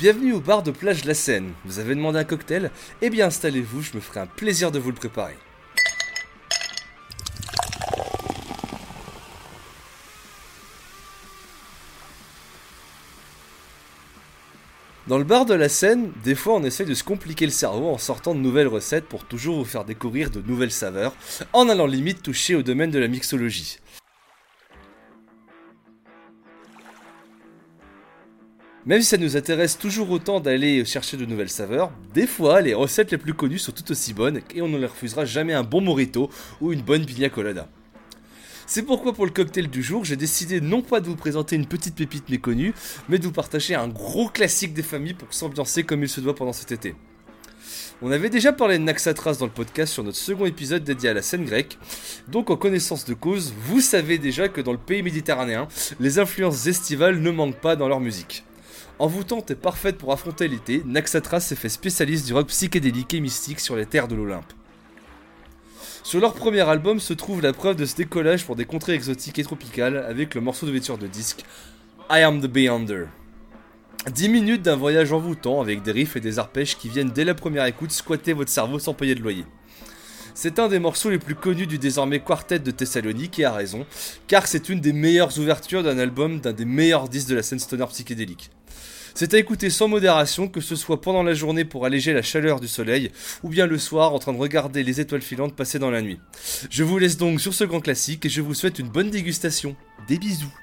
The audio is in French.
Bienvenue au bar de plage La Seine. Vous avez demandé un cocktail Eh bien installez-vous, je me ferai un plaisir de vous le préparer. Dans le bar de la Seine, des fois on essaye de se compliquer le cerveau en sortant de nouvelles recettes pour toujours vous faire découvrir de nouvelles saveurs, en allant limite toucher au domaine de la mixologie. Même si ça nous intéresse toujours autant d'aller chercher de nouvelles saveurs, des fois les recettes les plus connues sont tout aussi bonnes et on ne leur refusera jamais un bon morito ou une bonne pina colada. C'est pourquoi pour le cocktail du jour, j'ai décidé non pas de vous présenter une petite pépite méconnue, mais de vous partager un gros classique des familles pour s'ambiancer comme il se doit pendant cet été. On avait déjà parlé de Naxatras dans le podcast sur notre second épisode dédié à la scène grecque, donc en connaissance de cause, vous savez déjà que dans le pays méditerranéen, les influences estivales ne manquent pas dans leur musique. Envoûtante et parfaite pour affronter l'été, Naxatras s'est fait spécialiste du rock psychédélique et mystique sur les terres de l'Olympe. Sur leur premier album se trouve la preuve de ce décollage pour des contrées exotiques et tropicales avec le morceau de vêture de disque I Am the Beyonder. 10 minutes d'un voyage envoûtant avec des riffs et des arpèges qui viennent dès la première écoute squatter votre cerveau sans payer de loyer. C'est un des morceaux les plus connus du désormais quartet de Thessalonique et a raison, car c'est une des meilleures ouvertures d'un album d'un des meilleurs disques de la scène stoner psychédélique. C'est à écouter sans modération, que ce soit pendant la journée pour alléger la chaleur du soleil, ou bien le soir en train de regarder les étoiles filantes passer dans la nuit. Je vous laisse donc sur ce grand classique et je vous souhaite une bonne dégustation. Des bisous